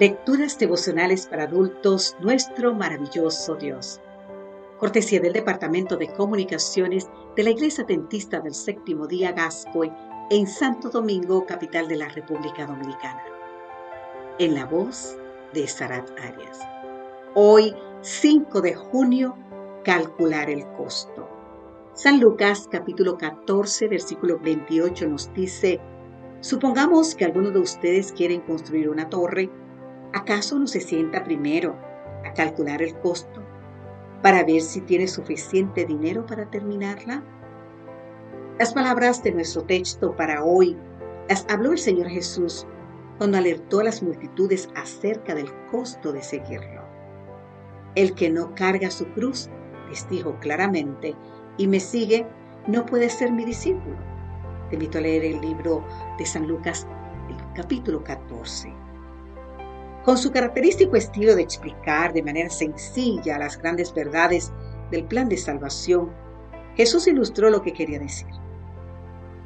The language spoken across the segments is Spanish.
Lecturas devocionales para adultos, nuestro maravilloso Dios. Cortesía del Departamento de Comunicaciones de la Iglesia Dentista del Séptimo Día Gascoy en Santo Domingo, capital de la República Dominicana. En la voz de Sarat Arias. Hoy, 5 de junio, calcular el costo. San Lucas capítulo 14, versículo 28 nos dice, Supongamos que algunos de ustedes quieren construir una torre ¿Acaso no se sienta primero a calcular el costo para ver si tiene suficiente dinero para terminarla? Las palabras de nuestro texto para hoy las habló el Señor Jesús cuando alertó a las multitudes acerca del costo de seguirlo. El que no carga su cruz, les dijo claramente, y me sigue, no puede ser mi discípulo. Te invito a leer el libro de San Lucas, el capítulo 14. Con su característico estilo de explicar de manera sencilla las grandes verdades del plan de salvación, Jesús ilustró lo que quería decir.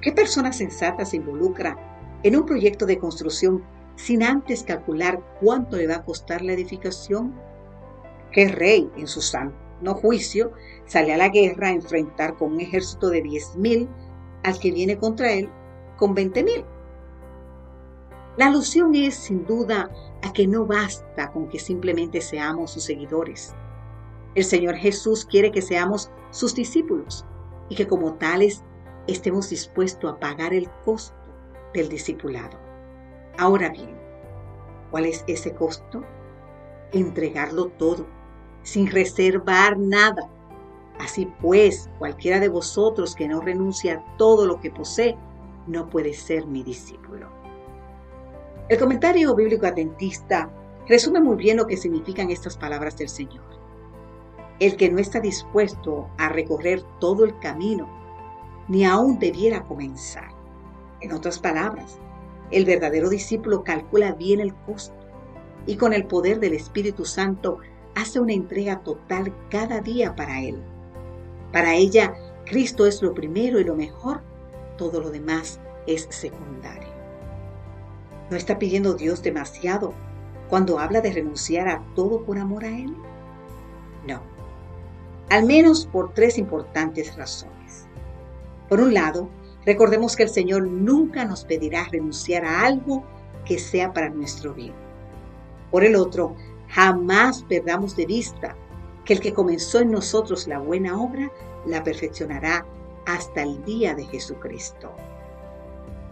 ¿Qué persona sensata se involucra en un proyecto de construcción sin antes calcular cuánto le va a costar la edificación? ¿Qué rey en su no juicio sale a la guerra a enfrentar con un ejército de 10.000 al que viene contra él con 20.000? La alusión es, sin duda, a que no basta con que simplemente seamos sus seguidores. El Señor Jesús quiere que seamos sus discípulos y que como tales estemos dispuestos a pagar el costo del discipulado. Ahora bien, ¿cuál es ese costo? Entregarlo todo, sin reservar nada. Así pues, cualquiera de vosotros que no renuncie a todo lo que posee, no puede ser mi discípulo. El comentario bíblico adventista resume muy bien lo que significan estas palabras del Señor. El que no está dispuesto a recorrer todo el camino, ni aún debiera comenzar. En otras palabras, el verdadero discípulo calcula bien el costo y con el poder del Espíritu Santo hace una entrega total cada día para Él. Para ella, Cristo es lo primero y lo mejor, todo lo demás es secundario. ¿No está pidiendo Dios demasiado cuando habla de renunciar a todo por amor a Él? No. Al menos por tres importantes razones. Por un lado, recordemos que el Señor nunca nos pedirá renunciar a algo que sea para nuestro bien. Por el otro, jamás perdamos de vista que el que comenzó en nosotros la buena obra la perfeccionará hasta el día de Jesucristo.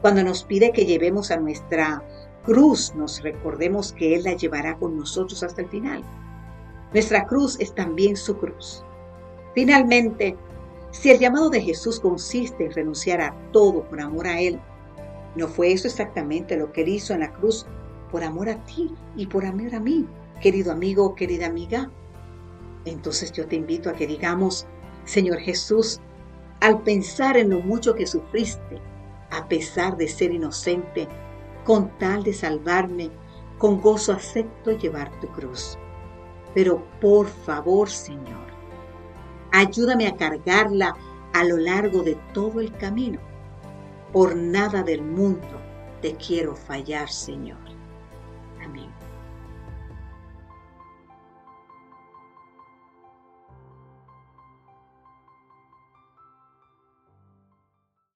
Cuando nos pide que llevemos a nuestra cruz, nos recordemos que Él la llevará con nosotros hasta el final. Nuestra cruz es también su cruz. Finalmente, si el llamado de Jesús consiste en renunciar a todo por amor a Él, ¿no fue eso exactamente lo que Él hizo en la cruz por amor a ti y por amor a mí, querido amigo o querida amiga? Entonces yo te invito a que digamos, Señor Jesús, al pensar en lo mucho que sufriste, a pesar de ser inocente, con tal de salvarme, con gozo acepto llevar tu cruz. Pero por favor, Señor, ayúdame a cargarla a lo largo de todo el camino. Por nada del mundo te quiero fallar, Señor.